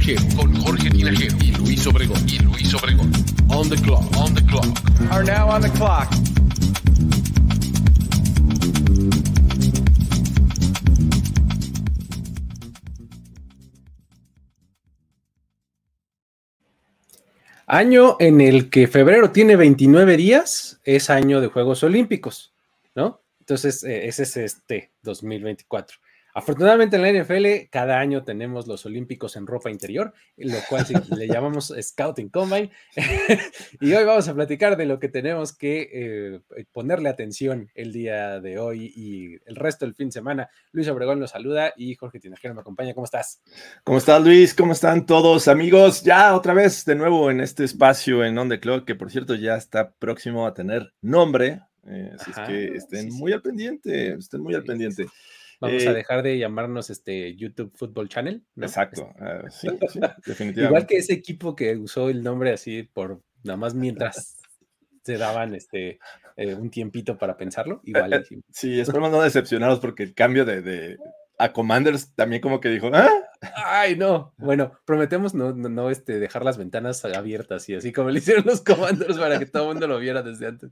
Tinajero, con Jorge Tinajero y Luis Obregón, y Luis Obregón. On the clock, on the clock. Are now on the clock. Año en el que febrero tiene 29 días, es año de Juegos Olímpicos, ¿no? Entonces, eh, ese es este 2024. Afortunadamente en la NFL cada año tenemos los Olímpicos en ropa interior, lo cual le llamamos Scouting Combine. y hoy vamos a platicar de lo que tenemos que eh, ponerle atención el día de hoy y el resto del fin de semana. Luis Obregón nos saluda y Jorge Tinajero me acompaña. ¿Cómo estás? ¿Cómo estás Luis? ¿Cómo están todos amigos? Ya otra vez de nuevo en este espacio en On The Clock, que por cierto ya está próximo a tener nombre. Eh, así es que estén muy al pendiente, estén muy al pendiente. Vamos a eh, dejar de llamarnos este YouTube Football Channel. Exacto, ah, sí, definitivamente. Igual que ese equipo que usó el nombre así por nada más mientras se daban este eh, un tiempito para pensarlo. Igual. sí, esperemos no decepcionados porque el cambio de, a Commanders también como que dijo, ¿ah? Ay, no. Bueno, prometemos no, no, este, dejar las ventanas abiertas y así como le hicieron los Commanders para que todo el mundo lo viera desde antes.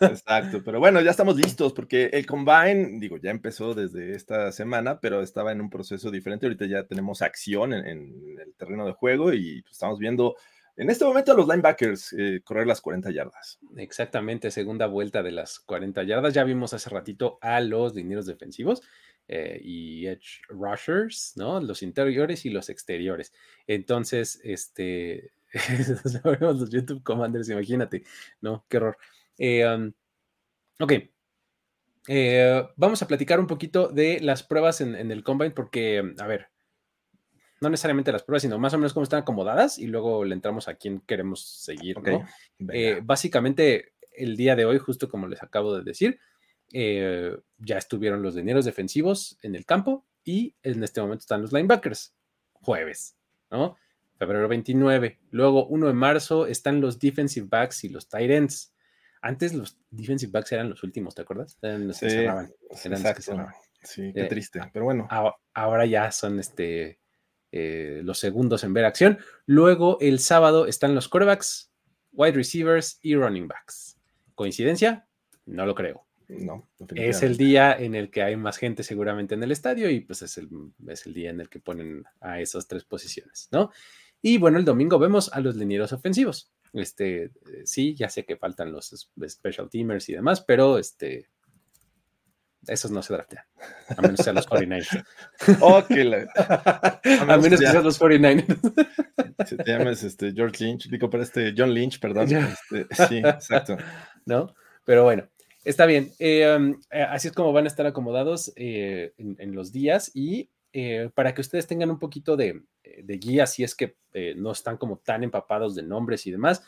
Exacto, pero bueno, ya estamos listos porque el Combine, digo, ya empezó desde esta semana, pero estaba en un proceso diferente. Ahorita ya tenemos acción en, el terreno de juego y estamos viendo en este momento a los linebackers eh, correr las 40 yardas. Exactamente, segunda vuelta de las 40 yardas. Ya vimos hace ratito a los dineros defensivos eh, y edge rushers, ¿no? Los interiores y los exteriores. Entonces, este, los YouTube Commanders, imagínate, ¿no? Qué horror. Eh, um, ok. Eh, vamos a platicar un poquito de las pruebas en, el Combine porque, a ver, no necesariamente las pruebas, sino más o menos cómo están acomodadas y luego le entramos a quién queremos seguir, ¿no? básicamente, el día de hoy, justo como les acabo de decir, eh, ya estuvieron los dineros defensivos en el campo y en este momento están los linebackers. Jueves, ¿no? Febrero 29. Luego, 1 de marzo, están los defensive backs y los tight ends. Antes los defensive backs eran los últimos, ¿te acuerdas? Eran los que cerraban. Sí, qué eh, triste, pero bueno. Ahora ya son este, eh, los segundos en ver acción. Luego, el sábado están los quarterbacks, wide receivers y running backs. ¿Coincidencia? No lo creo. No, es el día en el que hay más gente seguramente en el estadio y pues es el, es el día en el que ponen a esas tres posiciones, ¿no? Y bueno, el domingo vemos a los linieros ofensivos. Este, eh, sí, ya sé que faltan los special teamers y demás, pero este, esos no se draftean, a menos que sean los 49ers. a, menos que sean los 49ers. Si te llamas este, George Lynch, digo, para este John Lynch, perdón. Este, sí, exacto. ¿No? Pero bueno, Está bien. Eh, eh, así es como van a estar acomodados eh, en, los días y para que ustedes tengan un poquito de, guía, si es que no están como tan empapados de nombres y demás.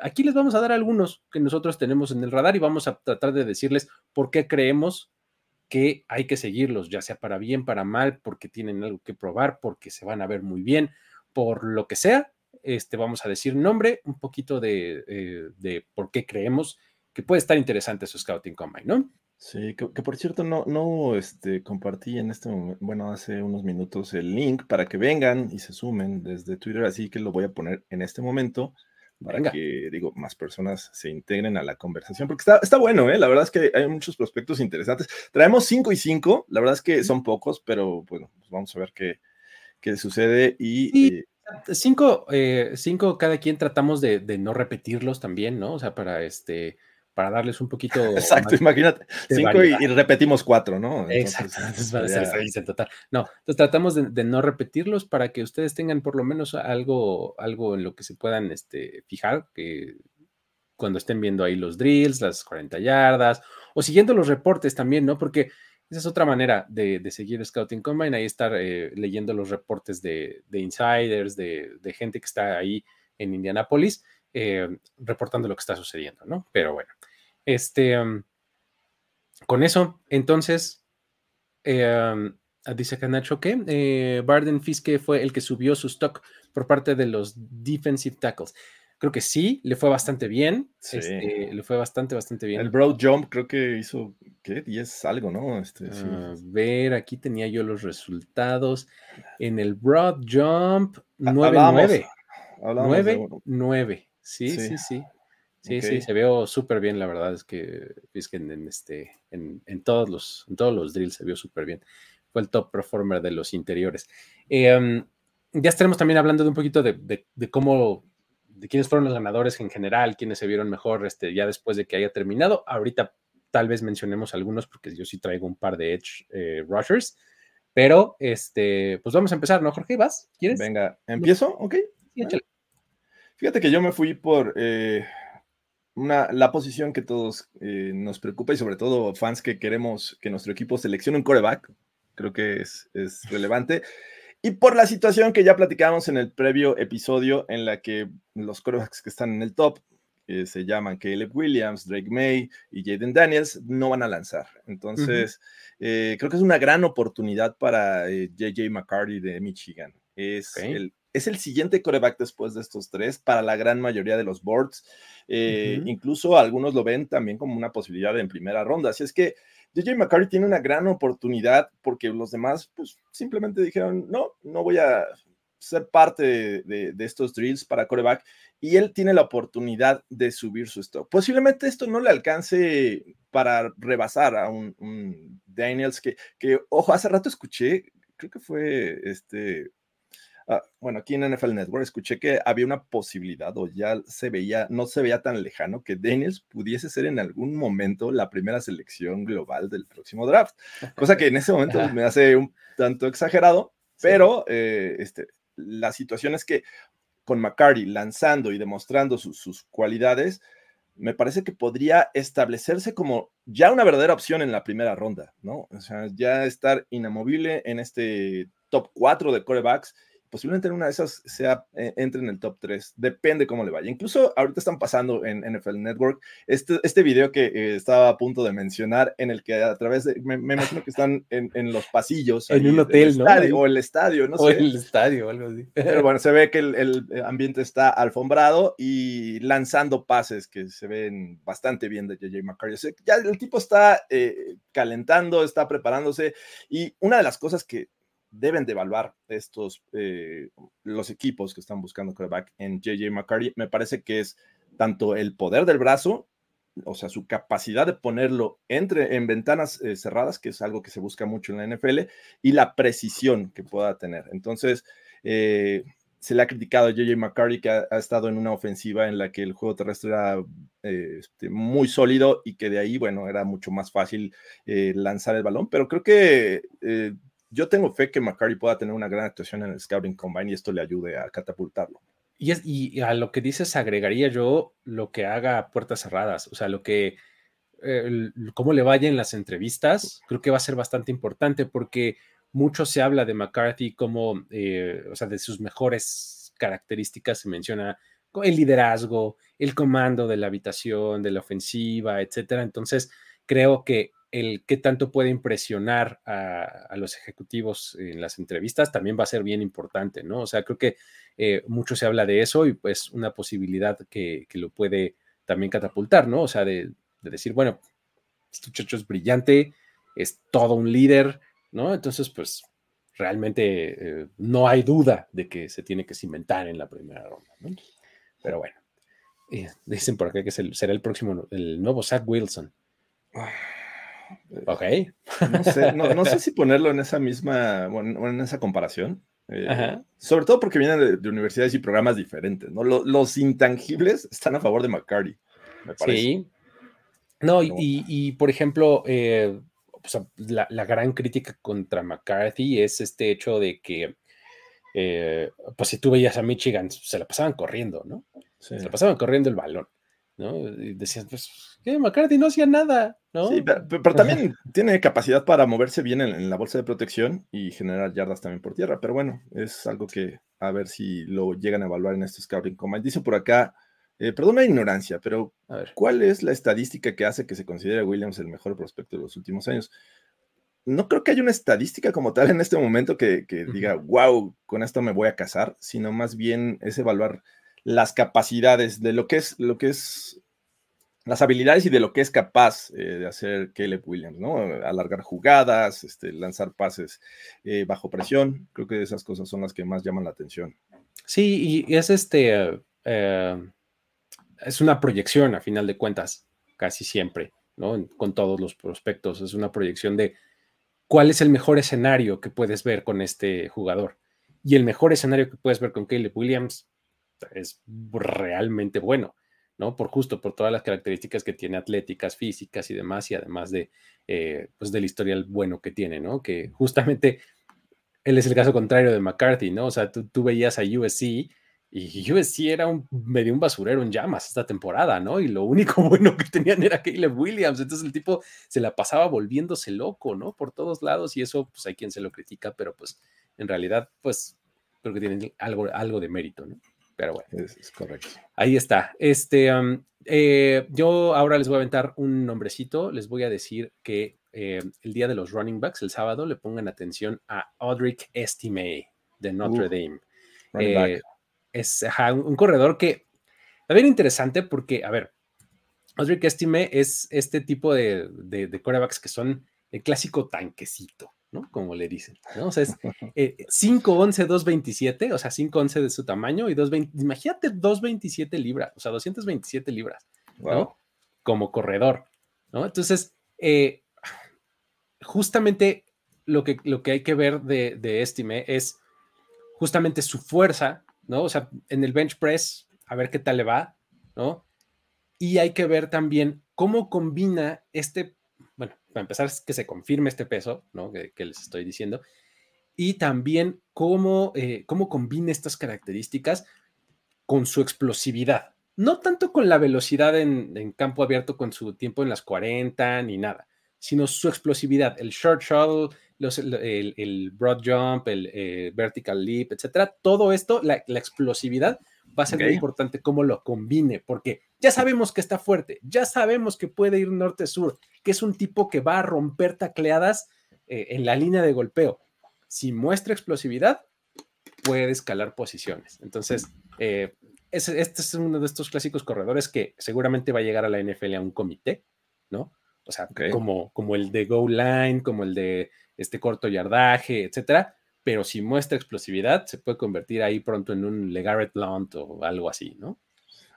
aquí les vamos a dar algunos que nosotros tenemos en el radar y vamos a tratar de decirles por qué creemos que hay que seguirlos, ya sea para bien, para mal, porque tienen algo que probar, porque se van a ver muy bien, por lo que sea. Este, vamos a decir nombre, un poquito de por qué creemos que puede estar interesante su Scouting Combine, ¿no? Sí, que, por cierto no, no este, compartí en este momento, bueno, hace unos minutos el link para que vengan y se sumen desde Twitter, así que lo voy a poner en este momento para que, digo, más personas se integren a la conversación, porque está, está bueno, ¿eh? La verdad es que hay muchos prospectos interesantes. Traemos 5 y 5, la verdad es que son pocos, pero bueno, pues vamos a ver qué, qué sucede y... Eh, cinco, eh, cinco, cada quien tratamos de, de, no repetirlos también, ¿no? O sea, para este para darles un poquito. Exacto, imagínate, cinco y, repetimos cuatro, ¿no? Exacto, entonces va a ser seis en total. No, entonces tratamos de, no repetirlos para que ustedes tengan por lo menos algo, algo en lo que se puedan este, fijar, que cuando estén viendo ahí los drills, las 40 yardas, o siguiendo los reportes también, ¿no? Porque esa es otra manera de, seguir Scouting Combine, ahí estar eh, leyendo los reportes de, insiders, de, gente que está ahí en Indianapolis, eh, reportando lo que está sucediendo, ¿no? Pero bueno, este, um, con eso, entonces, eh, um, dice Canacho que Barden Fiske fue el que subió su stock por parte de los defensive tackles. Creo que sí, le fue bastante bien. Este, le fue bastante, bastante bien. El Broad Jump creo que hizo, ¿qué? 10 algo, ¿no? Este, A ver, aquí tenía yo los resultados. En el Broad Jump, 9-9. 9-9. Sí, sí, sí. Sí, sí, se vio súper bien, la verdad es que, es que en, este, en, todos los, en todos los drills se vio súper bien. Fue el top performer de los interiores. Em, ya estaremos también hablando de un poquito de, de cómo de quiénes fueron los ganadores en general, quiénes se vieron mejor este, ya después de que haya terminado. Ahorita tal vez mencionemos algunos porque yo sí traigo un par de Edge eh, Rushers. Pero, este, pues vamos a empezar, ¿no, Jorge? ¿Vas? ¿Quieres? Venga, ¿empiezo? Ok. Fíjate que yo me fui por eh, una, la posición que todos eh, nos preocupa y sobre todo fans que queremos que nuestro equipo seleccione un coreback. Creo que es, es relevante. Y por la situación que ya platicamos en el previo episodio, en la que los quarterbacks que están en el top eh, se llaman Caleb Williams, Drake May y Jaden Daniels, no van a lanzar. Entonces, eh, creo que es una gran oportunidad para JJ McCarty de Michigan. Es, el, es el siguiente coreback después de estos tres para la gran mayoría de los boards. Incluso algunos lo ven también como una posibilidad en primera ronda. Así es que JJ McCarthy tiene una gran oportunidad porque los demás, pues simplemente dijeron, no, no voy a ser parte de, estos drills para coreback y él tiene la oportunidad de subir su stock. Posiblemente esto no le alcance para rebasar a un, Daniels que, que, ojo, hace rato escuché, creo que fue este Ah, bueno, aquí en NFL Network escuché que había una posibilidad o ya se veía, no se veía tan lejano que Daniels pudiese ser en algún momento la primera selección global del próximo draft, cosa que en ese momento me hace un tanto exagerado, pero eh, este, la situación es que con McCarty lanzando y demostrando sus cualidades, me parece que podría establecerse como ya una verdadera opción en la primera ronda, ¿no? O sea, ya estar inamovible en este top 4 de corebacks posiblemente en una de esas sea, eh, entre en el top 3, depende cómo le vaya. Incluso ahorita están pasando en NFL Network este, este video que eh, estaba a punto de mencionar, en el que a través de, me, imagino que están en, en los pasillos. En un hotel, ¿no? o el estadio, no sé. O el estadio, algo así. Pero bueno, se ve que el, el, ambiente está alfombrado y lanzando pases que se ven bastante bien de JJ McCarthy. ya el tipo está eh, calentando, está preparándose y una de las cosas que deben de evaluar estos, eh, los equipos que están buscando quarterback en JJ McCarthy, me parece que es tanto el poder del brazo, o sea, su capacidad de ponerlo entre en ventanas eh, cerradas, que es algo que se busca mucho en la NFL, y la precisión que pueda tener. Entonces, eh, se le ha criticado a JJ McCarthy que ha, estado en una ofensiva en la que el juego terrestre era este, muy sólido y que de ahí, bueno, era mucho más fácil lanzar el balón, pero creo que yo tengo fe que McCarty pueda tener una gran actuación en el Scouting Combine y esto le ayude a catapultarlo. Y, es, y a lo que dices, agregaría yo lo que haga puertas cerradas, o sea, lo que, cómo le vaya en las entrevistas, creo que va a ser bastante importante porque mucho se habla de McCarthy como, eh, o sea, de sus mejores características, se menciona el liderazgo, el comando de la habitación, de la ofensiva, etcétera. Entonces, creo que el qué tanto puede impresionar a, los ejecutivos en las entrevistas también va a ser bien importante, ¿no? O sea, creo que eh, mucho se habla de eso y pues una posibilidad que, lo puede también catapultar, ¿no? O sea, de, decir, bueno, este muchacho es brillante, es todo un líder, ¿no? Entonces, pues realmente eh, no hay duda de que se tiene que cimentar en la primera ronda, ¿no? Pero bueno, eh, dicen por acá que será el próximo, el nuevo Zach Wilson. Ok. No sé, si ponerlo en esa misma, bueno, en esa comparación. Eh, sobre todo porque vienen de, universidades y programas diferentes, ¿no? Los, intangibles están a favor de McCarty, me parece. Sí. No, y, por ejemplo, eh, la, gran crítica contra McCarthy es este hecho de que, eh, pues si tú veías a Michigan, se la pasaban corriendo, ¿no? Se la pasaban corriendo el balón. ¿no? Y decían, pues, ¿qué? McCarthy no hacía nada, ¿no? Sí, pero, también tiene capacidad para moverse bien en, la bolsa de protección y generar yardas también por tierra, pero bueno, es algo que a ver si lo llegan a evaluar en este Scouting Combine. Dice por acá, eh, perdón la ignorancia, pero ¿cuál es la estadística que hace que se considere a Williams el mejor prospecto de los últimos años? No creo que haya una estadística como tal en este momento que, diga, wow, con esto me voy a casar, sino más bien es evaluar las capacidades de lo que es, lo que es las habilidades y de lo que es capaz eh, de hacer Caleb Williams, ¿no? Alargar jugadas, este, lanzar pases eh, bajo presión. Creo que esas cosas son las que más llaman la atención. Sí, y es este, eh, es una proyección a final de cuentas, casi siempre, ¿no? Con todos los prospectos, es una proyección de cuál es el mejor escenario que puedes ver con este jugador. Y el mejor escenario que puedes ver con Caleb Williams es realmente bueno. ¿No? Por justo, por todas las características que tiene atléticas, físicas y demás, y además de, eh, pues del historial bueno que tiene, ¿no? Que justamente él es el caso contrario de McCarthy, ¿no? O sea, tú, veías a USC y USC era un medio un basurero en llamas esta temporada, ¿no? Y lo único bueno que tenían era Caleb Williams, entonces el tipo se la pasaba volviéndose loco, ¿no? Por todos lados y eso, pues hay quien se lo critica, pero pues en realidad, pues creo que tienen algo, algo de mérito, ¿no? Pero bueno. Es, correcto. Ahí está. Este, eh, yo ahora les voy a aventar un nombrecito. Les voy a decir que eh, el día de los running backs, el sábado, le pongan atención a Audric Estime de Notre Dame. Eh, es un, corredor que está bien interesante porque, a ver, Audric Estime es este tipo de, de, de corebacks que son el clásico tanquecito. ¿No? Como le dicen, ¿no? O sea, es 5'11, 2'27, o sea, 5'11 de su tamaño y 2'20, imagínate 2'27 libras, o sea, 227 libras, ¿no? Como corredor, ¿no? Entonces, eh, justamente lo que, lo que hay que ver de, de Estime es justamente su fuerza, ¿no? O sea, en el bench press, a ver qué tal le va, ¿no? Y hay que ver también cómo combina este para empezar, es que se confirme este peso, ¿no? Que, les estoy diciendo. Y también cómo, eh, cómo combina estas características con su explosividad. No tanto con la velocidad en, campo abierto con su tiempo en las 40 ni nada, sino su explosividad, el short shuttle, el, broad jump, el eh, vertical leap, etcétera. Todo esto, la, explosividad va a ser muy importante cómo lo combine, porque ya sabemos que está fuerte, ya sabemos que puede ir norte-sur, que es un tipo que va a romper tacleadas eh, en la línea de golpeo. Si muestra explosividad, puede escalar posiciones. Entonces, eh, este es uno de estos clásicos corredores que seguramente va a llegar a la NFL a un comité, ¿no? O sea, como, como el de goal line, como el de este corto yardaje, etcétera. Pero si muestra explosividad, se puede convertir ahí pronto en un Legarrette Blount o algo así, ¿no?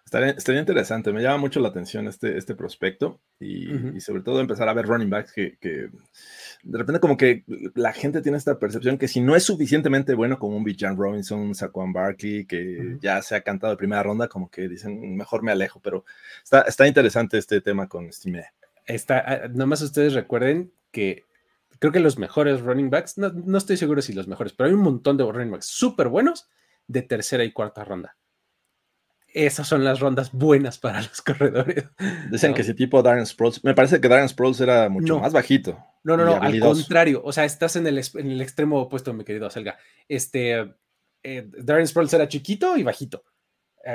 Estaría, interesante, me llama mucho la atención este, este prospecto y, sobre todo empezar a ver running backs que, de repente como que la gente tiene esta percepción que si no es suficientemente bueno como un Bijan Robinson, un Saquon Barkley, que ya se ha cantado de primera ronda, como que dicen mejor me alejo, pero está, está interesante este tema con Stime. Está, ah, nomás ustedes recuerden que creo que los mejores running backs, no, no estoy seguro si los mejores, pero hay un montón de running backs súper buenos de tercera y cuarta ronda esas son las rondas buenas para los corredores. Dicen que ese tipo Darren Sproles, me parece que Darren Sproles era mucho más bajito. No, no, no, al contrario, o sea, estás en el, en el extremo opuesto, mi querido Selga. Este, eh, Darren Sproles era chiquito y bajito.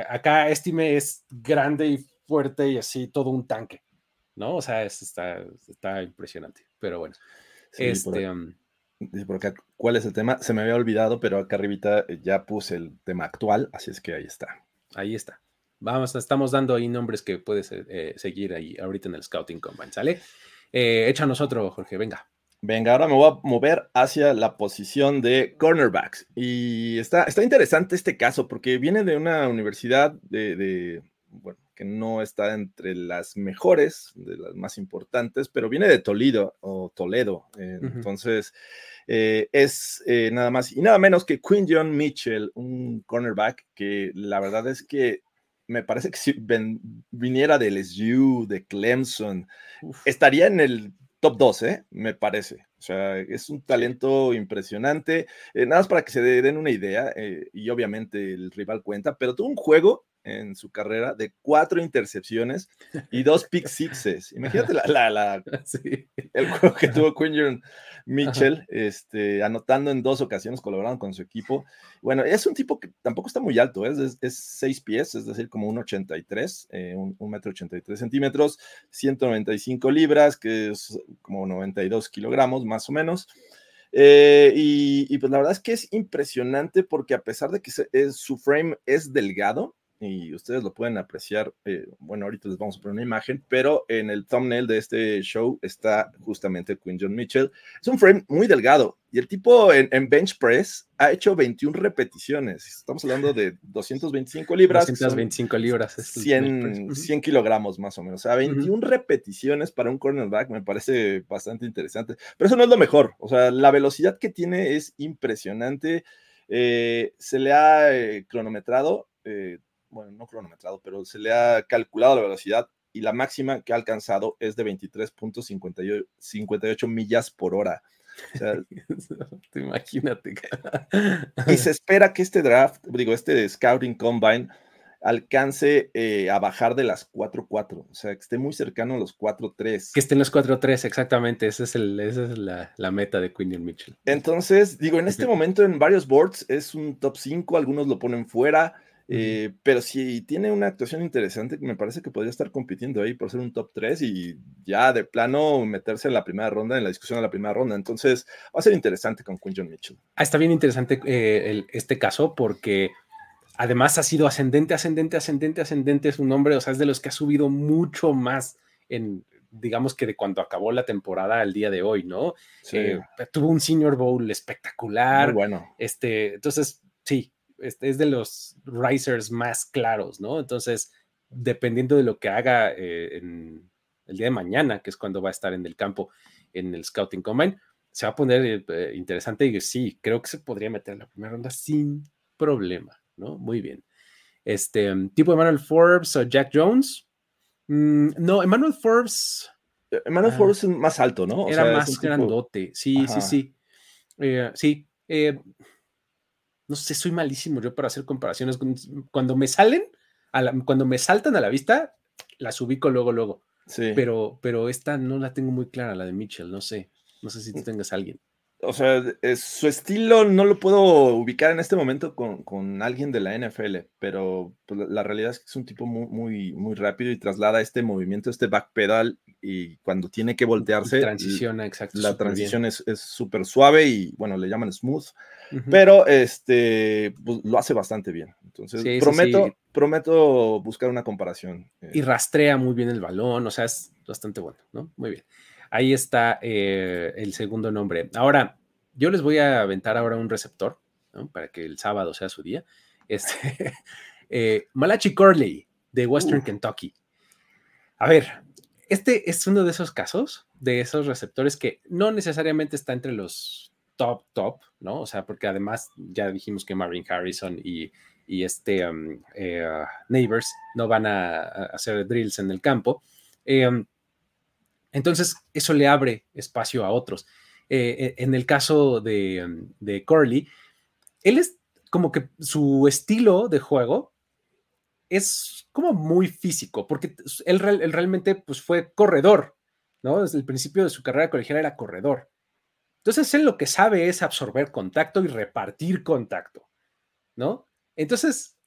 acá Estime es grande y fuerte y así, todo un tanque, ¿no? O sea, está, está impresionante, pero bueno. Este, Dice por acá, ¿cuál es el tema? Se me había olvidado, pero acá arribita ya puse el tema actual, así es que ahí está. Ahí está. Vamos, estamos dando ahí nombres que puedes eh, seguir ahí ahorita en el Scouting Combine, ¿sale? Eh, échanos otro, Jorge, venga. Venga, ahora me voy a mover hacia la posición de cornerbacks. Y está, está interesante este caso porque viene de una universidad de, bueno, que no está entre las mejores, de las más importantes, pero viene de Toledo o Toledo. Entonces, eh, es eh, nada más y nada menos que Quinn John Mitchell, un cornerback que la verdad es que me parece que si viniera de LSU, de Clemson, estaría en el top 12, me parece. O sea, es un talento impresionante. Eh, nada más para que se den una idea, y obviamente el rival cuenta, pero tuvo un juego en su carrera de cuatro intercepciones y dos pick sixes. Imagínate la, la, el juego que tuvo Quinn Mitchell, este, anotando en dos ocasiones, colaborando con su equipo. Bueno, es un tipo que tampoco está muy alto, ¿eh? es, es, seis pies, es decir, como un 83, eh, un, metro 83 centímetros, 195 libras, que es como 92 kilogramos más o menos. Eh, y, pues la verdad es que es impresionante porque a pesar de que su frame es delgado, y ustedes lo pueden apreciar, eh, bueno, ahorita les vamos a poner una imagen, pero en el thumbnail de este show está justamente Quinn John Mitchell. Es un frame muy delgado y el tipo en, bench press ha hecho 21 repeticiones. Estamos hablando de 225 libras. 225 libras. 100, 100 kilogramos más o menos. O sea, 21 repeticiones para un cornerback me parece bastante interesante. Pero eso no es lo mejor. O sea, la velocidad que tiene es impresionante. Eh, se le ha eh, cronometrado bueno, no cronometrado, pero se le ha calculado la velocidad y la máxima que ha alcanzado es de 23.58 millas por hora. O sea, imagínate. y se espera que este draft, digo, este Scouting Combine alcance eh, a bajar de las 4-4, o sea, que esté muy cercano a los 4-3. Que esté en los 4-3, exactamente, esa es, el, esa es la, la, meta de Quinn Mitchell. Entonces, digo, en este momento en varios boards es un top 5, algunos lo ponen fuera, eh, pero si tiene una actuación interesante, me parece que podría estar compitiendo ahí por ser un top 3 y ya de plano meterse en la primera ronda, en la discusión de la primera ronda. Entonces, va a ser interesante con Quinn John Mitchell. Ah, está bien interesante eh, este caso porque además ha sido ascendente, ascendente, ascendente, ascendente su nombre. O sea, es de los que ha subido mucho más en, digamos que de cuando acabó la temporada al día de hoy, ¿no? Eh, tuvo un Senior Bowl espectacular. bueno. Este, entonces, sí, es de los risers más claros, ¿no? Entonces, dependiendo de lo que haga eh, en el día de mañana, que es cuando va a estar en el campo en el Scouting Combine, se va a poner eh, interesante y sí, creo que se podría meter en la primera ronda sin problema, ¿no? Muy bien. Este, tipo Emmanuel Forbes o Jack Jones. Mm, no, Emmanuel Forbes. Eh, Emmanuel ah, Forbes es más alto, ¿no? era más grandote, sí, sí, sí, sí. No sé, soy malísimo yo para hacer comparaciones. Cuando me salen, cuando me saltan a la vista, las ubico luego, luego. Sí. Pero, pero esta no la tengo muy clara, la de Mitchell, no sé. No sé si tú mm. tengas a alguien o sea, su estilo no lo puedo ubicar en este momento con, alguien de la NFL, pero pues, la, realidad es que es un tipo muy, muy, muy rápido y traslada este movimiento, este backpedal, y cuando tiene que voltearse. Transiciona, exacto. La transición es súper suave y, bueno, le llaman smooth, pero este, pues, lo hace bastante bien. Entonces, prometo, prometo buscar una comparación. Y eh. rastrea muy bien el balón, o sea, es bastante bueno, ¿no? Muy bien. Ahí está eh, el segundo nombre. Ahora, yo les voy a aventar ahora un receptor, Para que el sábado sea su día. Este, eh, Malachi Corley, de Western Kentucky. A ver, este es uno de esos casos, de esos receptores que no necesariamente está entre los top, top, ¿no? O sea, porque además ya dijimos que Marvin Harrison y, este um, eh, Neighbors no van a, hacer drills en el campo. Um, entonces, eso le abre espacio a otros. Eh, en el caso de, Corley, él es como que su estilo de juego es como muy físico, porque él, realmente pues, fue corredor, ¿no? Desde el principio de su carrera colegial era corredor. Entonces, él lo que sabe es absorber contacto y repartir contacto, ¿no? Entonces,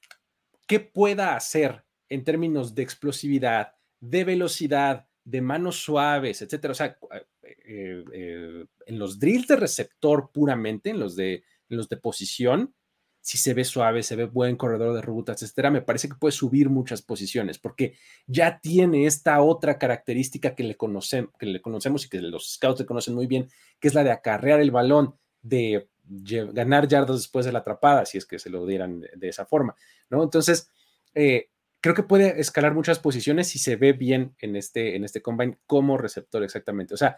¿qué pueda hacer en términos de explosividad, de velocidad, de manos suaves, etcétera. O sea, eh, eh, en los drills de receptor puramente, en los de, los de posición, si se ve suave, se ve buen corredor de rutas, etcétera, me parece que puede subir muchas posiciones porque ya tiene esta otra característica que le, conocemos, que le conocemos y que los scouts le conocen muy bien, que es la de acarrear el balón, de ganar yardas después de la atrapada, si es que se lo dieran de, esa forma, ¿no? Entonces, eh, creo que puede escalar muchas posiciones y se ve bien en este, en este combine como receptor exactamente. O sea,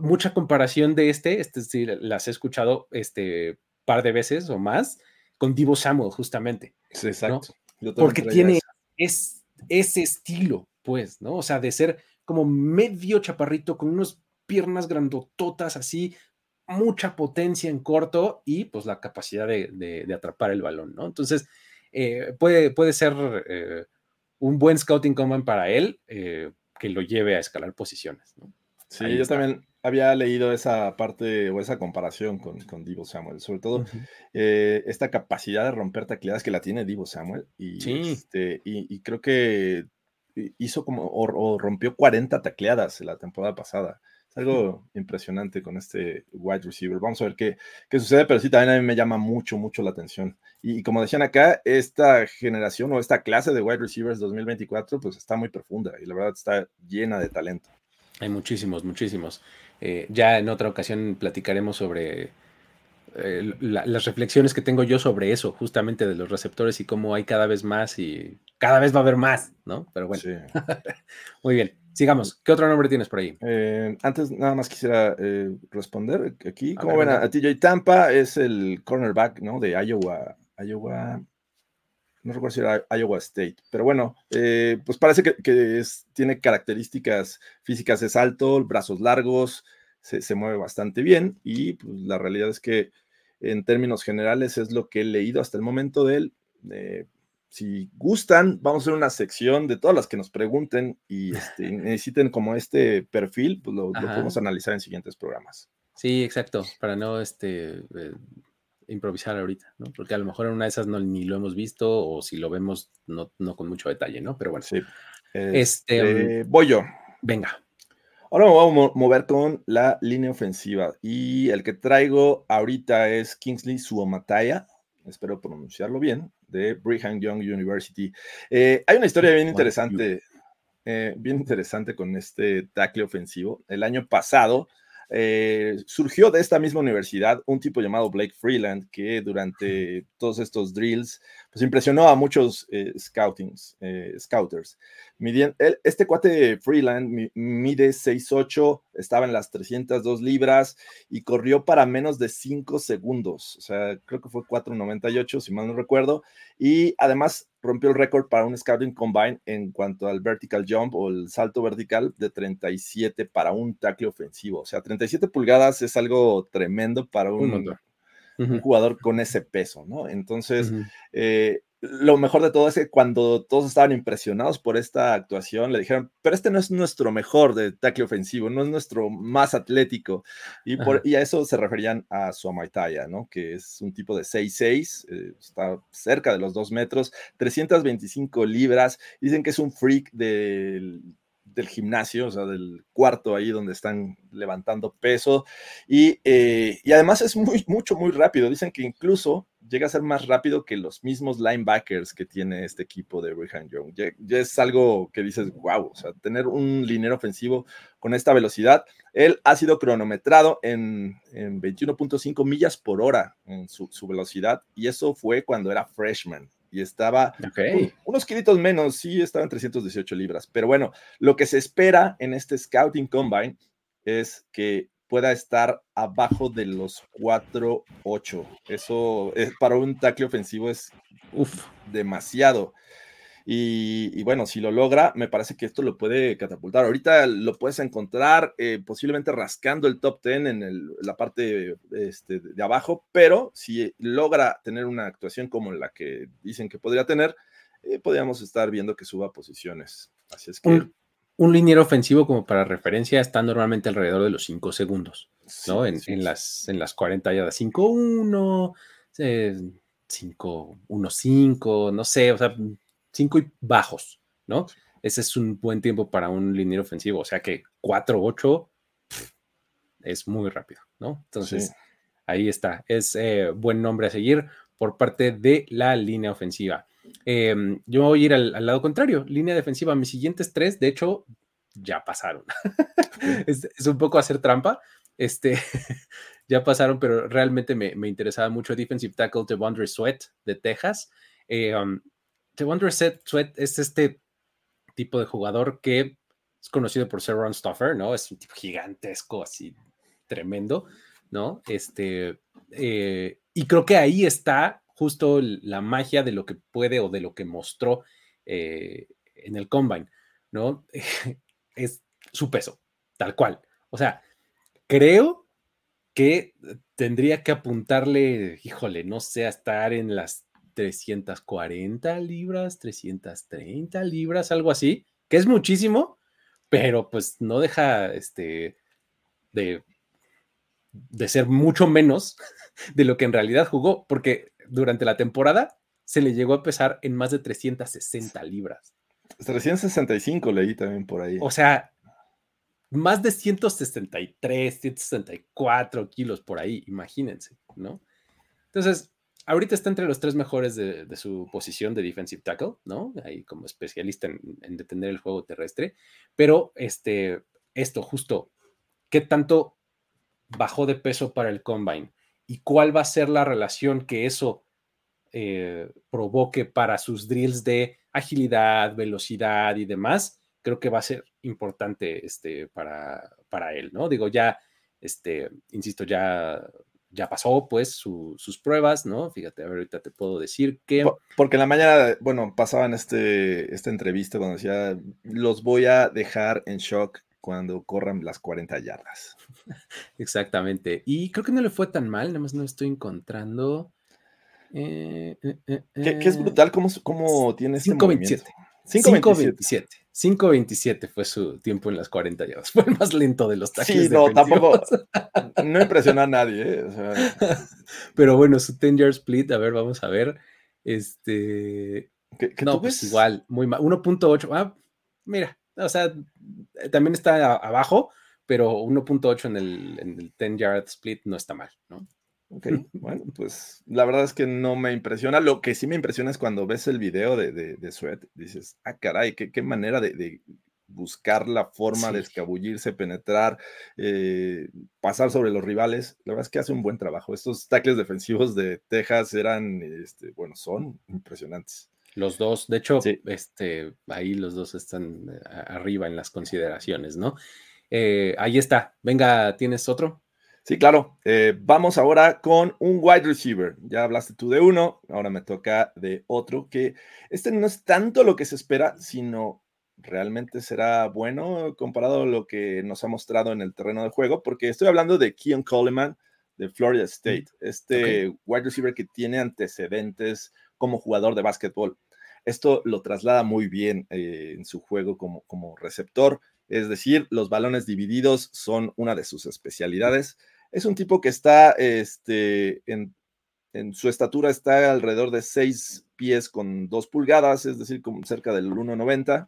mucha comparación de este, este sí, las he escuchado este par de veces o más con Divo Samuel justamente. exacto. Porque tiene es, ese estilo, pues, ¿no? O sea, de ser como medio chaparrito con unas piernas grandototas así, mucha potencia en corto y pues la capacidad de, de atrapar el balón, ¿no? Entonces, eh, puede, puede ser eh, un buen scouting combine para él que lo lleve a escalar posiciones. Sí, yo también había leído esa parte o esa comparación con, con Divo Samuel, sobre todo esta capacidad de romper tacleadas que la tiene Divo Samuel. Y, este, y, creo que hizo como, o, rompió 40 tacleadas la temporada pasada algo impresionante con este wide receiver. Vamos a ver qué, qué, sucede, pero sí también a mí me llama mucho, mucho la atención. Y, como decían acá, esta generación o esta clase de wide receivers 2024, pues está muy profunda y la verdad está llena de talento. Hay muchísimos, muchísimos. Eh, ya en otra ocasión platicaremos sobre eh, las reflexiones que tengo yo sobre eso, justamente de los receptores y cómo hay cada vez más y cada vez va a haber más, ¿no? Pero bueno, muy bien. Sigamos. ¿Qué otro nombre tienes por ahí? Eh, antes nada más quisiera eh, responder aquí. ¿Cómo ven a, TJ Tampa? Es el cornerback, ¿no? De Iowa. Iowa. No recuerdo si era Iowa State. Pero bueno, eh, pues parece que, tiene características físicas. Es alto, brazos largos, se, mueve bastante bien. Y pues, la realidad es que en términos generales es lo que he leído hasta el momento de él si gustan, vamos a hacer una sección de todas las que nos pregunten y este, necesiten como este perfil, pues lo, podemos analizar en siguientes programas. Sí, exacto, para no este, eh, improvisar ahorita, ¿no? Porque a lo mejor en una de esas no, ni lo hemos visto o si lo vemos no, con mucho detalle, ¿no? Pero bueno. Sí. este, este voy yo. Venga. Ahora me voy a mover con la línea ofensiva y el que traigo ahorita es Kingsley Suomataya, espero pronunciarlo bien, de Brigham Young University. Eh, hay una historia bien interesante, eh, bien interesante con este tackle ofensivo. El año pasado eh, surgió de esta misma universidad un tipo llamado Blake Freeland que durante todos estos drills pues impresionó a muchos scoutings, scouters. este cuate Freeland mide 6'8, estaba en las 302 libras y corrió para menos de 5 segundos. O sea, creo que fue 4.98, si mal no recuerdo. Y además rompió el récord para un Scouting Combine en cuanto al vertical jump o el salto vertical de 37 para un tackle ofensivo. O sea, 37 pulgadas es algo tremendo para un, un jugador con ese peso, ¿no? Entonces, lo mejor de todo es que cuando todos estaban impresionados por esta actuación, le dijeron, pero este no es nuestro mejor de tackle ofensivo, no es nuestro más atlético. Y, por, y a eso se referían a su Amaitaya, ¿no? Que es un tipo de 6'6, eh, está cerca de los 2 metros, 325 libras. Dicen que es un freak del del gimnasio, o sea, del cuarto ahí donde están levantando peso. Y, eh, y, además es muy, mucho, muy rápido. Dicen que incluso llega a ser más rápido que los mismos linebackers que tiene este equipo de Brigham Young. Ya, es algo que dices, wow, o sea, tener un liniero ofensivo con esta velocidad. Él ha sido cronometrado en, en 21.5 millas por hora en su, su velocidad y eso fue cuando era freshman y estaba unos kilitos menos, sí, estaba en 318 libras. Pero bueno, lo que se espera en este Scouting Combine es que pueda estar abajo de los 4-8. Eso es, eh, para un tackle ofensivo es demasiado. Y, bueno, si lo logra, me parece que esto lo puede catapultar. Ahorita lo puedes encontrar eh, posiblemente rascando el top 10 en la parte este, de abajo, pero si logra tener una actuación como la que dicen que podría tener, eh, podríamos estar viendo que suba posiciones. Así es que. Un, un liniero ofensivo, como para referencia, está normalmente alrededor de los 5 segundos, ¿no? En, las, en las 40 yardas. 5-1, 5-1-5, no sé, o sea 5 y bajos, ¿no? Ese es un buen tiempo para un liniero ofensivo, o sea que 4-8 es muy rápido, ¿no? Entonces, ahí está, es eh, buen nombre a seguir por parte de la línea ofensiva. Em, yo voy a ir al, lado contrario, línea defensiva. Mis siguientes tres, de hecho, ya pasaron. es, un poco hacer trampa. Este, ya pasaron, pero realmente me, interesaba mucho Defensive Tackle Devondre Sweat de Texas. Eh, um, Wonder Sweat es este tipo de jugador que es conocido por ser Ron Stoffer, ¿no? Es un tipo gigantesco, así tremendo, ¿no? Este, eh, y creo que ahí está justo la magia de lo que puede o de lo que mostró eh, en el combine, ¿no? es su peso, tal cual. O sea, creo que tendría que apuntarle, híjole, no sé, a estar en las 340 libras, 330 libras, algo así, que es muchísimo, pero pues no deja este, de, de ser mucho menos de lo que en realidad jugó, porque durante la temporada se le llegó a pesar en más de 360 libras. 365 leí también por ahí. O sea, más de 163, 164 kilos por ahí, imagínense, ¿no? Entonces, ahorita está entre los tres mejores de, su posición de defensive tackle, ¿no? Ahí como especialista en, detener el juego terrestre, pero este, esto justo, ¿qué tanto bajó de peso para el combine? ¿Y cuál va a ser la relación que eso eh, provoque para sus drills de agilidad, velocidad y demás? Creo que va a ser importante este, para, para él, ¿no? Digo, ya, este, insisto, ya ya pasó pues sus pruebas, ¿no? Fíjate, ahorita te puedo decir que... Porque en la mañana, bueno, pasaban este, esta entrevista cuando decía, los voy a dejar en shock cuando corran las 40 yardas. Exactamente. Y creo que no le fue tan mal, nada más no estoy encontrando. Eh, eh, eh, que, es brutal cómo, cómo tiene este 527. 527. 5.27 fue su tiempo en las 40 yardas. Fue el más lento de los tackles. Sí, no, tampoco. No impresiona a nadie. ¿eh? Pero bueno, su 10 yard split, a ver, vamos a ver. Este. ¿Qué, no, pues igual, muy mal. 1.8. Ah, mira, o sea, también está abajo, pero 1.8 en el, en el 10 yard split no está mal, ¿no? Ok, bueno, pues la verdad es que no me impresiona. Lo que sí me impresiona es cuando ves el video de, de, Sweat, dices, ah, caray, qué, qué manera de, buscar la forma de escabullirse, penetrar, eh, pasar sobre los rivales. La verdad es que hace un buen trabajo. Estos tackles defensivos de Texas eran, este, bueno, son impresionantes. Los dos, de hecho, este, ahí los dos están eh, arriba en las consideraciones, ¿no? Eh, ahí está. Venga, ¿tienes otro? Sí, claro. Eh, vamos ahora con un wide receiver. Ya hablaste tú de uno, ahora me toca de otro, que este no es tanto lo que se espera, sino realmente será bueno comparado a lo que nos ha mostrado en el terreno de juego, porque estoy hablando de Keon Coleman de Florida State, este wide receiver que tiene antecedentes como jugador de básquetbol. Esto lo traslada muy bien eh, en su juego como, como receptor, es decir, los balones divididos son una de sus especialidades. Es un tipo que está este, en, su estatura, está alrededor de 6 pies con 2 pulgadas, es decir, como cerca del 1,90,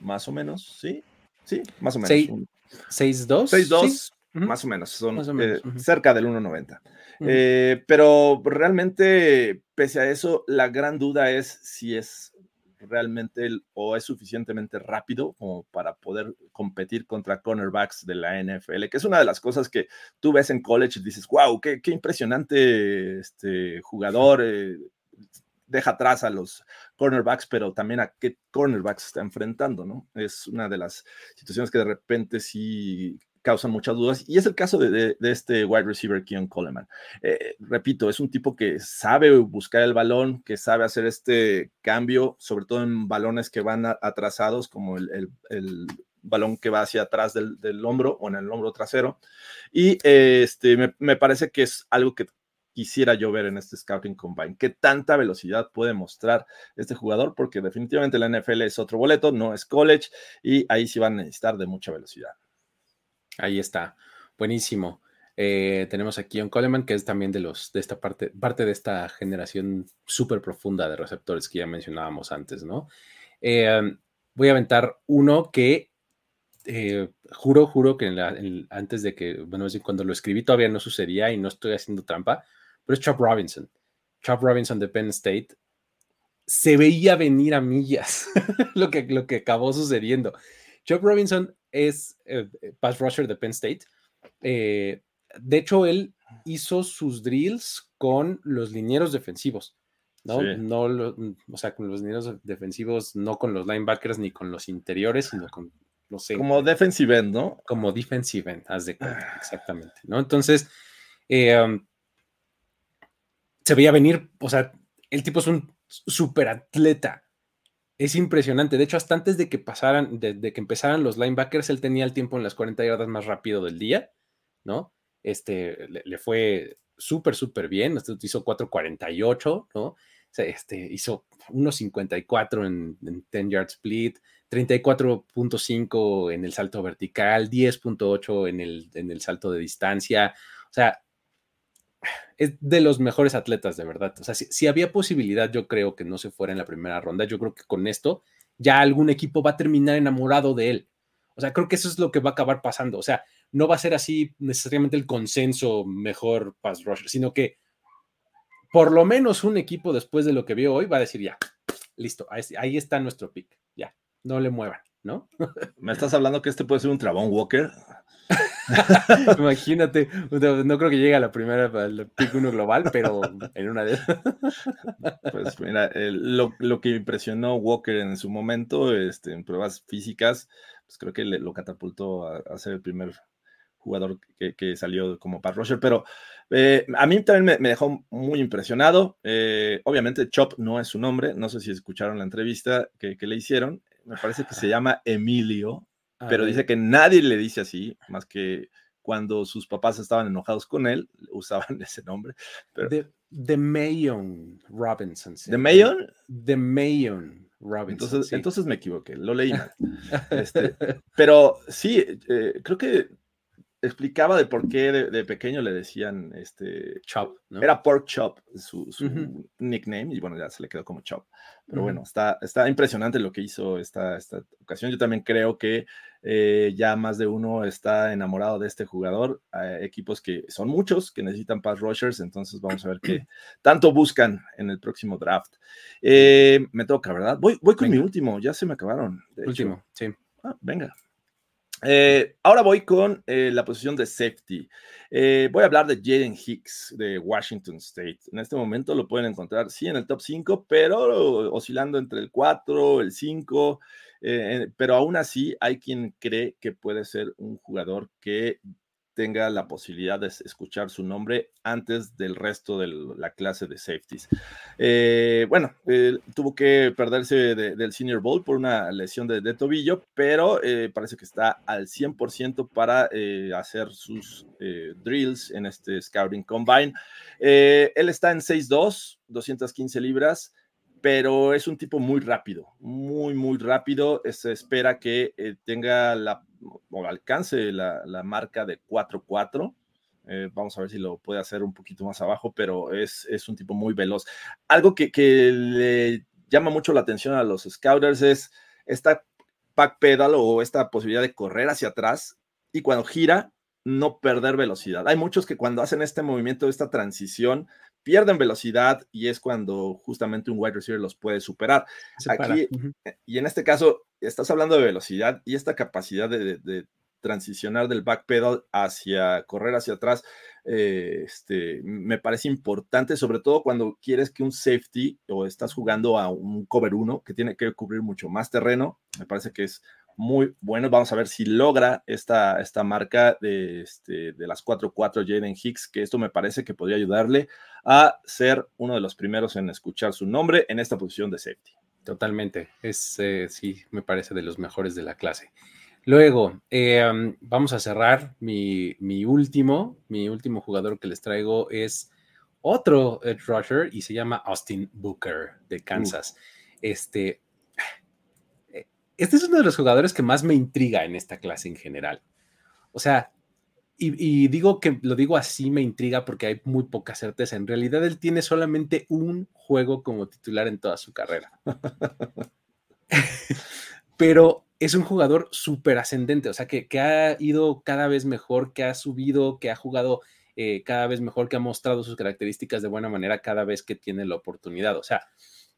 más o menos, ¿sí? Sí, más o menos. 6'2". 6'2", más o menos, son eh, cerca del 1,90. Eh, pero realmente, pese a eso, la gran duda es si es realmente o es suficientemente rápido como para poder competir contra cornerbacks de la NFL, que es una de las cosas que tú ves en college y dices, wow, qué, impresionante este jugador. Eh, deja atrás a los cornerbacks, pero también a qué cornerbacks está enfrentando, ¿no? Es una de las situaciones que de repente sí causan muchas dudas. Y es el caso de, este wide receiver, Keon Coleman. Eh, repito, es un tipo que sabe buscar el balón, que sabe hacer este cambio, sobre todo en balones que van atrasados, como el, balón que va hacia atrás del, hombro o en el hombro trasero. Y este, me, me, parece que es algo que quisiera yo ver en este Scouting Combine. ¿Qué tanta velocidad puede mostrar este jugador? Porque definitivamente la NFL es otro boleto, no es college, y ahí sí van a necesitar de mucha velocidad. Ahí está. Buenísimo. Eh, tenemos aquí a un Coleman, que es también de los de esta parte, parte de esta generación súper profunda de receptores que ya mencionábamos antes, ¿no? Eh, voy a aventar uno que eh, juro, juro que antes de que, bueno, cuando lo escribí todavía no sucedía y no estoy haciendo trampa, pero es Chop Robinson. Chop Robinson de Penn State. Se veía venir a millas lo, que, lo que acabó sucediendo. Chop Robinson es eh, eh, pass rusher de Penn State. Eh, de hecho, él hizo sus drills con los linieros defensivos, ¿no? no mm, o sea, con los linieros defensivos, no con los linebackers ni con los interiores, sino con, no sé. Como defensive end, ¿no? Como defensive end, haz de cuenta, exactamente, ¿no? Entonces, um, se veía venir, o sea, el tipo es un super atleta, es impresionante. De hecho, hasta antes de que pasaran, de, que empezaran los linebackers, él tenía el tiempo en las 40 yardas más rápido del día, ¿no? Este, le, fue súper, súper bien. Este hizo 4.48, ¿no? este, hizo 1.54 en, en 10 yard split, 34.5 en el salto vertical, 10.8 en el, en el salto de distancia. O sea, es de los mejores atletas, de verdad. O sea, si, había posibilidad, yo creo que no se fuera en la primera ronda. Yo creo que con esto ya algún equipo va a terminar enamorado de él. O sea, creo que eso es lo que va a acabar pasando. O sea, no va a ser así necesariamente el consenso mejor pass rusher, sino que por lo menos un equipo después de lo que vio hoy va a decir ya, listo, ahí, está nuestro pick, ya, no le muevan, ¿no? ¿Me estás hablando que este puede ser un Trabón Walker? Imagínate, no creo que llegue a la primera, al pick uno global, pero en una de Pues mira, lo, que impresionó Walker en su momento, este, en pruebas físicas, pues creo que lo catapultó a, ser el primer jugador que, salió como Pat rusher, pero eh, a mí también me, dejó muy impresionado. Eh, obviamente Chop no es su nombre, no sé si escucharon la entrevista que, le hicieron, me parece que se llama Emilio, pero dice que nadie le dice así, más que cuando sus papás estaban enojados con él, usaban ese nombre. Pero... De, Mayon Robinson. ¿De Mayon? De Mayon Robinson. Entonces, entonces me equivoqué, lo leí mal. Este, pero sí, eh, creo que explicaba de por qué de, pequeño le decían este Chop, Era Pork Chop su, nickname y bueno, ya se le quedó como Chop. Pero bueno, está, está impresionante lo que hizo esta, esta ocasión. Yo también creo que eh, ya más de uno está enamorado de este jugador. Hay equipos que son muchos que necesitan pass rushers, entonces vamos a ver qué tanto buscan en el próximo draft. Eh, me toca, ¿verdad? Voy, voy con mi último, ya se me acabaron. Último, sí. Ah, venga. Eh, ahora voy con eh, la posición de safety. Eh, voy a hablar de Jaden Hicks de Washington State. En este momento lo pueden encontrar, sí, en el top 5, pero oscilando entre el 4, el 5. pero aún así hay quien cree que puede ser un jugador que tenga la posibilidad de escuchar su nombre antes del resto de la clase de safeties. Eh, bueno, tuvo que perderse del Senior Bowl por una lesión de, tobillo, pero eh, parece que está al 100% para eh, hacer sus drills en este Scouting Combine. él está en 6'2, 215 libras pero es un tipo muy rápido, muy, muy rápido. Se espera que tenga la o alcance la, marca de 4-4. Eh, vamos a ver si lo puede hacer un poquito más abajo, pero es, es un tipo muy veloz. Algo que, que, le llama mucho la atención a los scouters es esta back pedal o esta posibilidad de correr hacia atrás y cuando gira no perder velocidad. Hay muchos que cuando hacen este movimiento, esta transición, pierden velocidad y es cuando justamente un wide receiver los puede superar. Aquí, y en este caso, estás hablando de velocidad y esta capacidad de, transicionar del backpedal hacia correr hacia atrás, eh, este, me parece importante, sobre todo cuando quieres que un safety o estás jugando a un cover 1 que tiene que cubrir mucho más terreno, me parece que es muy bueno. Vamos a ver si logra esta, esta marca de, este, de las 4-4 Jaden Hicks, que esto me parece que podría ayudarle a ser uno de los primeros en escuchar su nombre en esta posición de safety. Totalmente. Es, eh, sí, me parece de los mejores de la clase. Luego, eh, vamos a cerrar mi, último, mi último jugador que les traigo es otro edge rusher y se llama Austin Booker de Kansas. Este, este es uno de los jugadores que más me intriga en esta clase en general. O sea, y, digo que lo digo así, me intriga porque hay muy poca certeza. En realidad, él tiene solamente un juego como titular en toda su carrera. Pero es un jugador súper ascendente, o sea, que, ha ido cada vez mejor, que ha subido, que ha jugado eh, cada vez mejor, que ha mostrado sus características de buena manera cada vez que tiene la oportunidad. O sea,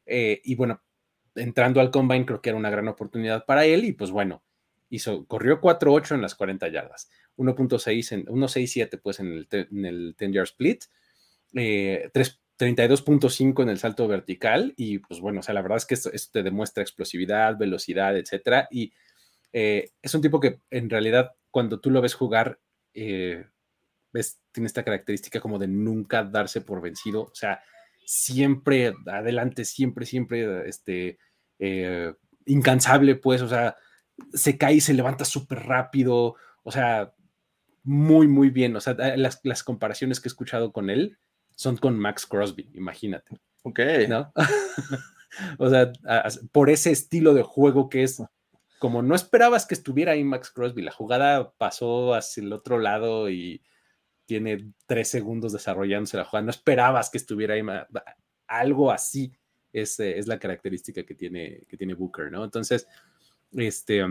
eh, y bueno, entrando al combine creo que era una gran oportunidad para él y pues bueno, hizo, corrió 4-8 en las 40 yardas 1.6 en 1.67 pues en el, en el 10 yard split, 32.5 eh, en el salto vertical y pues bueno, o sea, la verdad es que esto, te demuestra explosividad, velocidad, etcétera y eh, es un tipo que en realidad cuando tú lo ves jugar, eh, ves, tiene esta característica como de nunca darse por vencido, o sea, siempre adelante, siempre, siempre, este, incansable, pues, o sea, se cae y se levanta súper rápido, o sea, muy, muy bien. O sea, las, comparaciones que he escuchado con él son con Max Crosby, imagínate. Ok. ¿No? o sea, por ese estilo de juego que es como no esperabas que estuviera ahí Max Crosby, la jugada pasó hacia el otro lado y tiene tres segundos desarrollándose la jugada, no esperabas que estuviera ahí, algo así es, es la característica que tiene, que tiene Booker, ¿no? Entonces, este,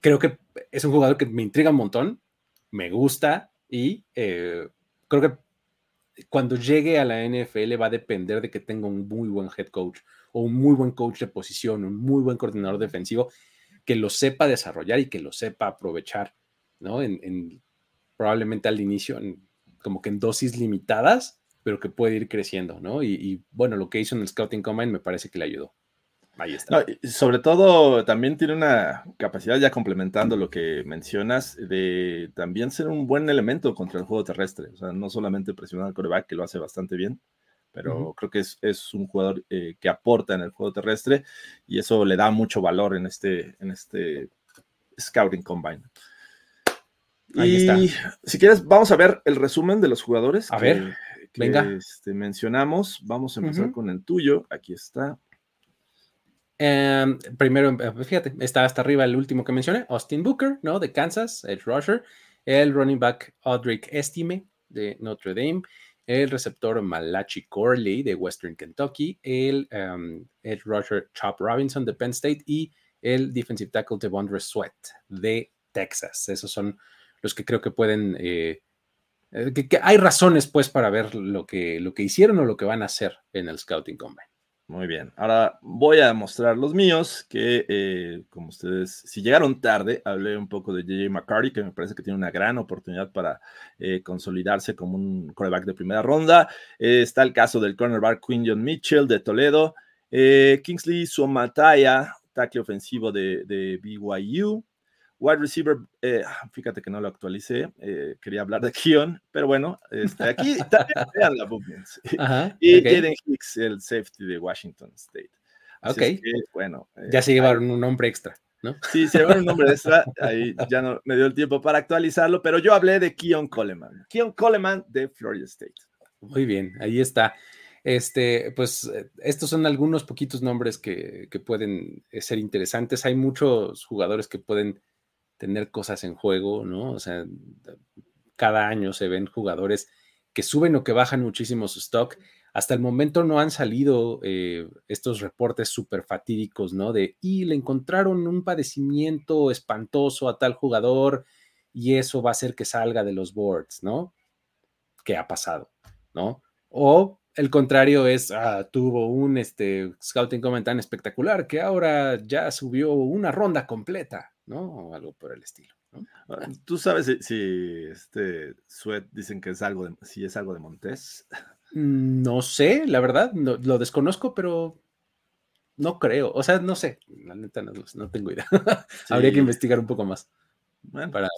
creo que es un jugador que me intriga un montón, me gusta y eh, creo que cuando llegue a la NFL va a depender de que tenga un muy buen head coach o un muy buen coach de posición, un muy buen coordinador defensivo que lo sepa desarrollar y que lo sepa aprovechar, ¿no? En, probablemente al inicio, como que en dosis limitadas, pero que puede ir creciendo, ¿no? Y, y, bueno, lo que hizo en el Scouting Combine me parece que le ayudó. Ahí está. sobre todo, también tiene una capacidad, ya complementando lo que mencionas, de también ser un buen elemento contra el juego terrestre. O sea, no solamente presionar al coreback, que lo hace bastante bien, pero creo que es, es, un jugador eh, que aporta en el juego terrestre y eso le da mucho valor en este, en este Scouting Combine. Ahí y está. si quieres, vamos a ver el resumen de los jugadores. A ver, venga. Este, mencionamos. Vamos a empezar con el tuyo. Aquí está. Em, primero, eh, fíjate, está hasta arriba el último que mencioné, Austin Booker, ¿no? De Kansas, el rusher, el running back Audric Estime de Notre Dame, el receptor Malachi Corley de Western Kentucky, el, um, el rusher Chop Robinson de Penn State y el defensive tackle Devondre Sweat de Texas. Esos son los que creo que pueden... Eh, eh, que, hay razones pues para ver lo que, lo que hicieron o lo que van a hacer en el Scouting Combine. Muy bien, ahora voy a mostrar los míos, que eh, como ustedes, si llegaron tarde, hablé un poco de JJ McCarty, que me parece que tiene una gran oportunidad para eh, consolidarse como un coreback de primera ronda. Está el caso del cornerback Quinn John Mitchell de Toledo, Kingsley Suamataya, tackle ofensivo de, de BYU, Wide receiver, eh, fíjate que no lo actualicé, eh, quería hablar de Keon, pero bueno, este, aquí también vean la movements. y okay. Hicks, el safety de Washington State. ok. bueno. ya se eh, llevaron un nombre extra, ¿no? Sí, se llevaron un nombre extra, ahí ya no me dio el tiempo para actualizarlo, pero yo hablé de Keon Coleman. Keon Coleman de Florida State. Muy bien, ahí está. Este, pues estos son algunos poquitos nombres que, que pueden ser interesantes. Hay muchos jugadores que pueden tener cosas en juego, ¿no? O sea, cada año se ven jugadores que suben o que bajan muchísimo su stock. Hasta el momento no han salido eh, estos reportes súper fatídicos, ¿no? De, y le encontraron un padecimiento espantoso a tal jugador y eso va a hacer que salga de los boards, ¿no? ¿Qué ha pasado, ¿no? O el contrario es, ah, tuvo un este, scouting comment tan espectacular que ahora ya subió una ronda completa. ¿No? O algo por el estilo. Ah, ¿Tú sabes si, este Sweat dicen que es algo de, si es algo de Montés? Mm, no sé, la verdad, lo desconozco, pero no creo. O sea, no sé, la neta no, tengo idea. Habría que investigar un poco más. para,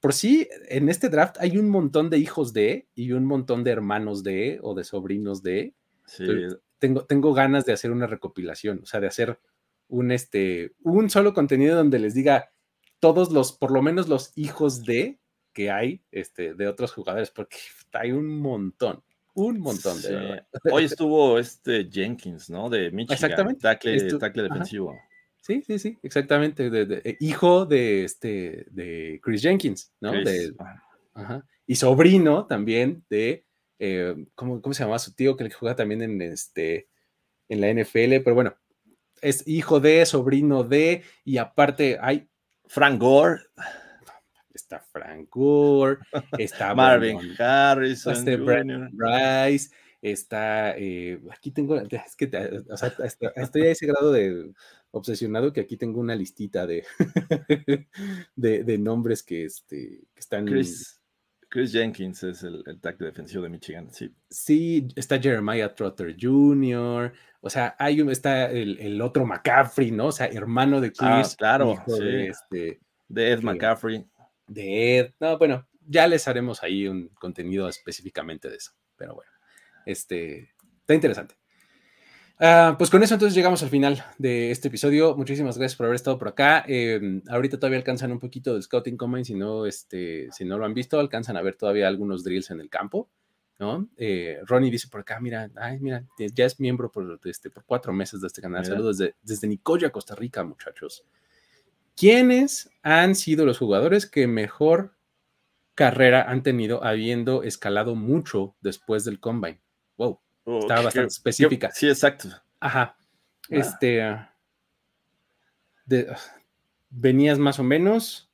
por sí, en este draft hay un montón de hijos de y un montón de hermanos de o de sobrinos de. Tengo, tengo ganas de hacer una recopilación, o sea, de hacer un, este, un solo contenido donde les diga todos los, por lo menos los hijos de que hay este, de otros jugadores, porque hay un montón, un montón de Hoy estuvo este Jenkins, ¿no? De Michigan. Exactamente. Tackle, defensivo. Sí, sí, sí, exactamente. De, hijo de, este, de Chris Jenkins, ¿no? ajá. Y sobrino también de, eh, ¿cómo, ¿cómo, se llama su tío que juega también en, este, en la NFL? Pero bueno, es hijo de, sobrino de, y aparte hay Frank Gore. Está Frank Gore, está Marvin Harrison, este Bryce, está, eh, aquí tengo, es que, o sea, estoy a ese grado de obsesionado que aquí tengo una listita de, de, nombres que, este, que están... Chris Jenkins es el, el tackle defensivo de Michigan, sí. Sí, está Jeremiah Trotter Jr., o sea, hay un, está el, otro McCaffrey, ¿no? O sea, hermano de ah, Chris. claro, de, este, de Ed McCaffrey. De Ed, no, bueno, ya les haremos ahí un contenido específicamente de eso, pero bueno, este, está interesante. Ah, pues con eso entonces llegamos al final de este episodio. Muchísimas gracias por haber estado por acá. Em, ahorita todavía alcanzan un poquito de Scouting Combine, si no, este, si no lo han visto, alcanzan a ver todavía algunos drills en el campo. ¿no? Eh, Ronnie dice por acá, mira, ay, mira, ya es miembro por, este, por cuatro meses de este canal. Saludos desde, desde Nicoya, Costa Rica, muchachos. ¿Quiénes han sido los jugadores que mejor carrera han tenido habiendo escalado mucho después del combine? Wow, estaba bastante específica. sí, exacto. Ajá. Ah. Este. Ah, venías más o menos.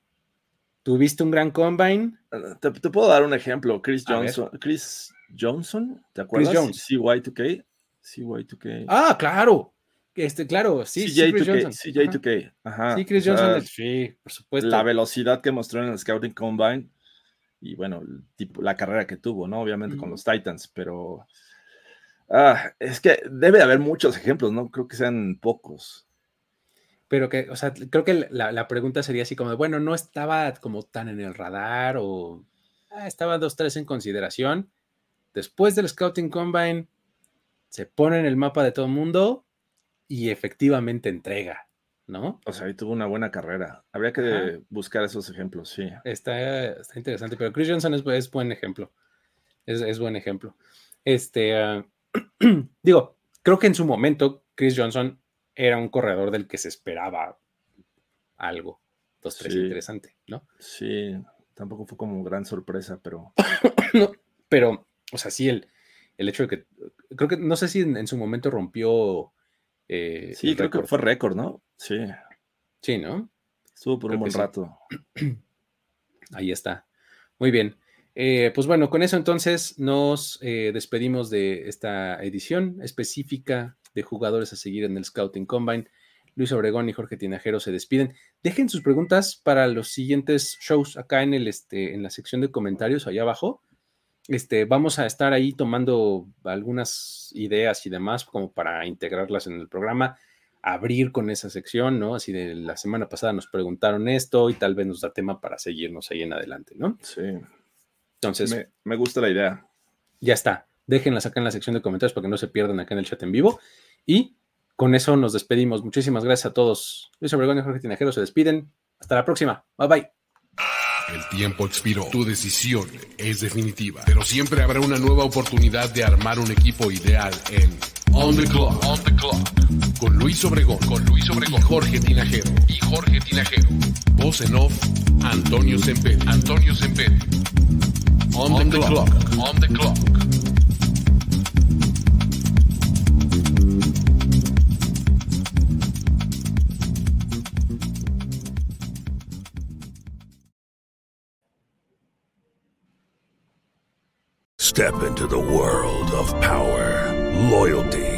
Tuviste un gran combine. Te, puedo dar un ejemplo. Chris Johnson. Chris Johnson, ¿te acuerdas? Chris Jones. CY2K. CY2K. Ah, claro. Este, claro, sí, CJ2K. Sí, CJ2K. Ajá. Sí, Chris Johnson, sí, por supuesto. La velocidad que mostró en el Scouting Combine y bueno, tipo, la carrera que tuvo, ¿no? Obviamente con los Titans, pero ah, es que debe haber muchos ejemplos, ¿no? Creo que sean pocos. Pero que, o sea, creo que la, pregunta sería así como, bueno, no estaba como tan en el radar o ah, estaba dos, tres en consideración. Después del Scouting Combine, se pone en el mapa de todo el mundo y efectivamente entrega, ¿no? O sea, ahí tuvo una buena carrera. Habría que buscar esos ejemplos, sí. Está, interesante, pero Chris Johnson es, buen ejemplo. Es, buen ejemplo. Este, ah, digo, creo que en su momento Chris Johnson era un corredor del que se esperaba algo. Dos, tres, interesante, ¿no? Sí, tampoco fue como gran sorpresa, pero. no, pero, o sea, sí, el, el hecho de que. Creo que no sé si en su momento rompió eh, sí, creo que fue récord, ¿no? Sí. Sí, ¿no? Estuvo por un buen rato. Ahí está. Muy bien. Eh, pues bueno, con eso entonces nos eh, despedimos de esta edición específica de jugadores a seguir en el Scouting Combine. Luis Obregón y Jorge Tinajero se despiden. Dejen sus preguntas para los siguientes shows acá en, el, este, en la sección de comentarios allá abajo. Este, vamos a estar ahí tomando algunas ideas y demás como para integrarlas en el programa, abrir con esa sección, ¿no? Así de la semana pasada nos preguntaron esto y tal vez nos da tema para seguirnos ahí en adelante, ¿no? Sí. Entonces. Me, gusta la idea. Ya está. Déjenlas acá en la sección de comentarios para que no se pierdan acá en el chat en vivo. Y con eso nos despedimos. Muchísimas gracias a todos. Luis Obregón y Jorge Tinajero se despiden. Hasta la próxima. Bye bye. El tiempo expiró. Tu decisión es definitiva. Pero siempre habrá una nueva oportunidad de armar un equipo ideal en On the Clock. On the Clock. Con Luis Obregón. Con Luis Obregón. Jorge Tinajero. Y Jorge Tinajero. Voz en off. Antonio Semper. Antonio Semper. On, the, clock. On the Clock. Step into the world of power, loyalty,